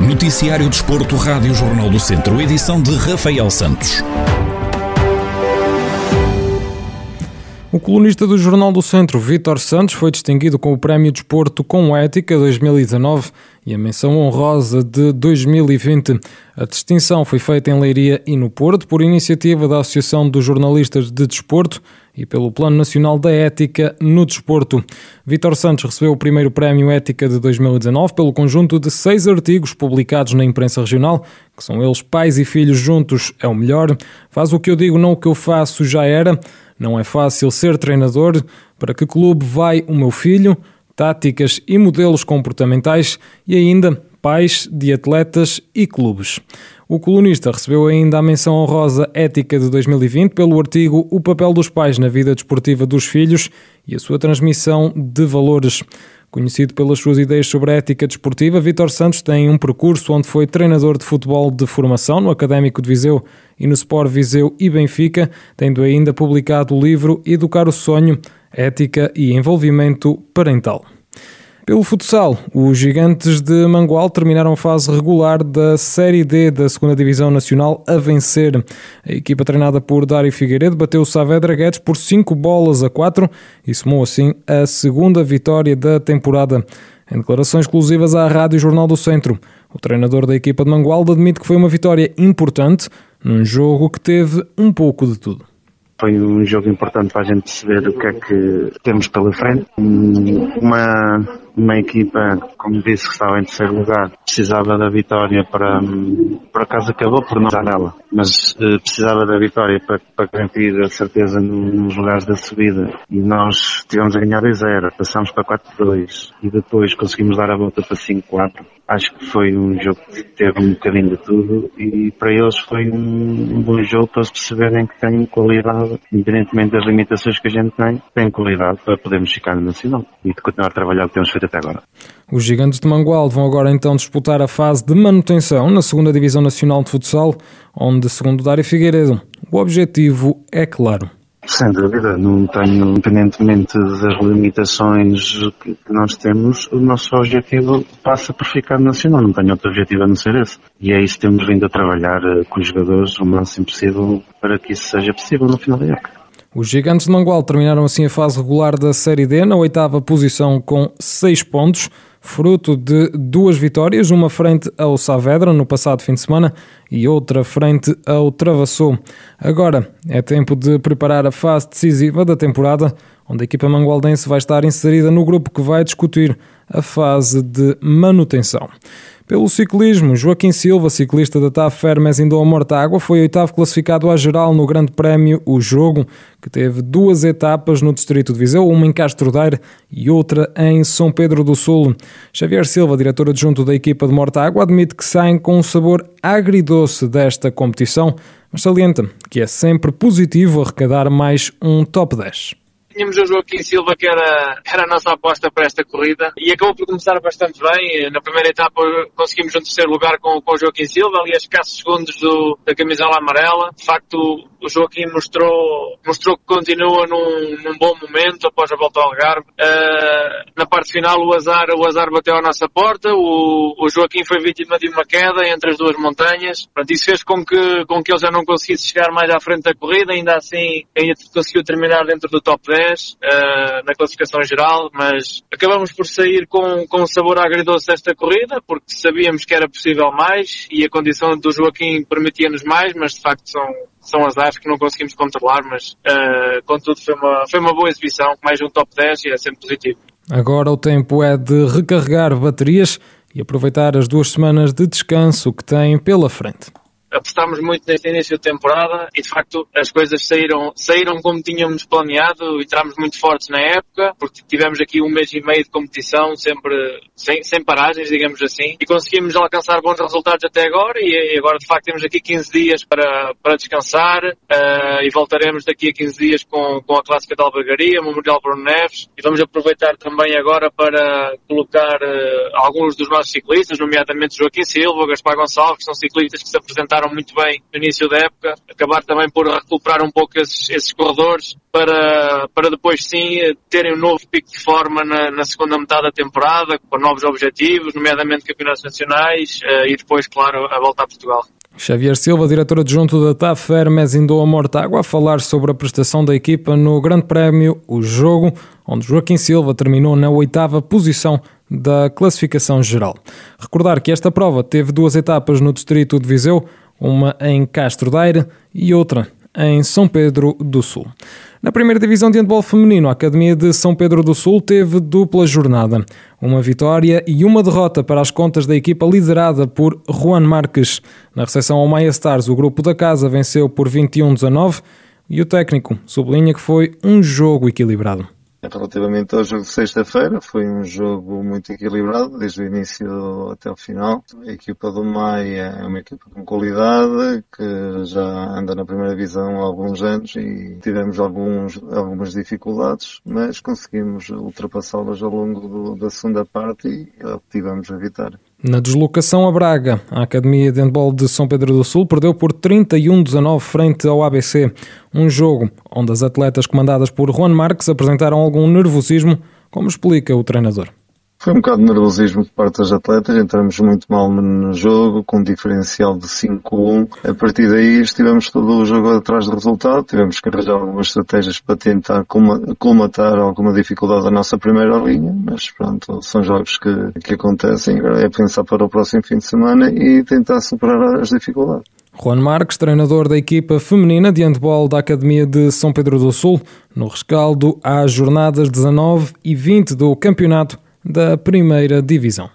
Noticiário Desporto, Rádio Jornal do Centro, edição de Rafael Santos. O colunista do Jornal do Centro, Vítor Santos, foi distinguido com o Prémio Desporto com Ética 2019 e a menção honrosa de 2020. A distinção foi feita em Leiria e no Porto por iniciativa da Associação dos Jornalistas de Desporto e pelo Plano Nacional da Ética no Desporto. Vítor Santos recebeu o primeiro Prémio Ética de 2019 pelo conjunto de seis artigos publicados na imprensa regional, que são eles Pais e Filhos Juntos é o Melhor, Faz o que eu digo, não o que eu faço, já era, Não é fácil ser treinador, Para que clube vai o meu filho, Táticas e modelos comportamentais e ainda pais de atletas e clubes. O colunista recebeu ainda a menção honrosa ética de 2020 pelo artigo O papel dos pais na vida desportiva dos filhos e a sua transmissão de valores. Conhecido pelas suas ideias sobre a ética desportiva, Vítor Santos tem um percurso onde foi treinador de futebol de formação no Académico de Viseu e no Sport Viseu e Benfica, tendo ainda publicado o livro Educar o Sonho, Ética e Envolvimento Parental. Pelo futsal, os gigantes de Mangual terminaram a fase regular da Série D da 2 Divisão Nacional a vencer. A equipa treinada por Dário Figueiredo bateu o Saavedra Guedes por 5 bolas a 4 e somou assim a segunda vitória da temporada. Em declarações exclusivas à Rádio Jornal do Centro, o treinador da equipa de Mangualde admite que foi uma vitória importante num jogo que teve um pouco de tudo. Foi um jogo importante para a gente perceber o que é que temos pela frente. Uma, uma equipa, como disse, que estava em terceiro lugar, precisava da vitória para, por acaso acabou por não dar nela, mas uh, precisava da vitória para, para garantir a certeza nos lugares da subida. E nós tivemos a ganhar 2-0, passámos para 4-2 e depois conseguimos dar a volta para 5-4 acho que foi um jogo que teve um bocadinho de tudo e para eles foi um, um bom jogo para eles perceberem que têm qualidade, independentemente das limitações que a gente tem, têm qualidade para podermos ficar no Nacional e de continuar a trabalhar o que temos feito até agora. Os gigantes de Mangual vão agora então disputar a fase de manutenção na segunda Divisão Nacional de Futsal, onde, segundo Dário Figueiredo, o objetivo é claro. Sem dúvida, não tenho, independentemente das limitações que nós temos, o nosso objetivo passa por ficar nacional, não tenho outro objetivo a não ser esse. E é isso que temos vindo a trabalhar eh, com os jogadores o máximo possível para que isso seja possível no final da época. Os Gigantes de Mangual terminaram assim a fase regular da Série D na oitava posição com seis pontos fruto de duas vitórias, uma frente ao Saavedra no passado fim de semana e outra frente ao Travassou. Agora é tempo de preparar a fase decisiva da temporada, onde a equipa mangualdense vai estar inserida no grupo que vai discutir a fase de manutenção. Pelo ciclismo, Joaquim Silva, ciclista da TAF Fermes Indoa Mortágua, foi oitavo classificado à geral no Grande Prémio O Jogo, que teve duas etapas no Distrito de Viseu, uma em Castro Daire e outra em São Pedro do Sul. Xavier Silva, diretor adjunto da equipa de Mortágua, admite que saem com um sabor agridoce desta competição, mas salienta que é sempre positivo arrecadar mais um top 10 tínhamos o Joaquim Silva, que era, era a nossa aposta para esta corrida, e acabou por começar bastante bem. Na primeira etapa conseguimos um terceiro lugar com, com o Joaquim Silva, ali a escassos segundos do, da camisola amarela. De facto, o Joaquim mostrou, mostrou que continua num, num bom momento após a volta ao Algarve. Uh, na parte final, o azar, o azar bateu à nossa porta, o, o Joaquim foi vítima de uma queda entre as duas montanhas. Portanto, isso fez com que, com que ele já não conseguisse chegar mais à frente da corrida, ainda assim, ainda conseguiu terminar dentro do top 10 uh, eh, na classificação geral, mas acabamos por sair com, com um sabor agridoce desta corrida, porque sabíamos que era possível mais e a condição do Joaquim permitia-nos mais, mas de facto são, são azares que não conseguimos controlar, mas uh, contudo foi uma, foi uma boa exibição, mais um top 10 e é sempre positivo. Agora o tempo é de recarregar baterias e aproveitar as duas semanas de descanso que tem pela frente apostámos muito neste início de temporada e de facto as coisas saíram, saíram como tínhamos planeado e entramos muito fortes na época, porque tivemos aqui um mês e meio de competição, sempre sem, sem paragens, digamos assim, e conseguimos alcançar bons resultados até agora e, agora de facto temos aqui 15 dias para, para descansar uh, e voltaremos daqui a 15 dias com, com a clássica de Albergaria, Memorial Bruno Neves e vamos aproveitar também agora para colocar uh, alguns dos nossos ciclistas, nomeadamente Joaquim Silva, Gaspar Gonçalves, que são ciclistas que se apresentaram muito bem no início da época, acabar também por recuperar um pouco esses, esses corredores para, para depois sim terem um novo pico de forma na, na segunda metade da temporada, com novos objetivos, nomeadamente campeonatos nacionais uh, e depois, claro, a volta a Portugal. Xavier Silva, diretor adjunto da TAF Hermes Indoa Mortágua, a falar sobre a prestação da equipa no Grande Prémio O Jogo, onde Joaquim Silva terminou na oitava posição da classificação geral. Recordar que esta prova teve duas etapas no distrito de Viseu, uma em Castro Daire e outra em São Pedro do Sul. Na primeira divisão de handball feminino, a Academia de São Pedro do Sul teve dupla jornada. Uma vitória e uma derrota para as contas da equipa liderada por Juan Marques. Na recepção ao Maia Stars, o grupo da casa venceu por 21-19 e o técnico sublinha que foi um jogo equilibrado. Relativamente ao jogo de sexta-feira, foi um jogo muito equilibrado, desde o início até o final. A equipa do Maia é uma equipa com qualidade, que já anda na primeira divisão há alguns anos e tivemos alguns, algumas dificuldades, mas conseguimos ultrapassá-las ao longo do, da segunda parte e obtivemos a vitória. Na deslocação a Braga, a Academia de Handball de São Pedro do Sul perdeu por 31-19 frente ao ABC. Um jogo onde as atletas comandadas por Juan Marques apresentaram algum nervosismo, como explica o treinador. Foi um bocado de nervosismo por parte das atletas, entramos muito mal no jogo, com um diferencial de 5-1. A partir daí estivemos todo o jogo atrás do resultado, tivemos que arranjar algumas estratégias para tentar colmatar alguma dificuldade da nossa primeira linha, mas pronto, são jogos que, que acontecem, agora é pensar para o próximo fim de semana e tentar superar as dificuldades. Juan Marques, treinador da equipa feminina de handball da Academia de São Pedro do Sul, no rescaldo às jornadas 19 e 20 do campeonato da primeira divisão.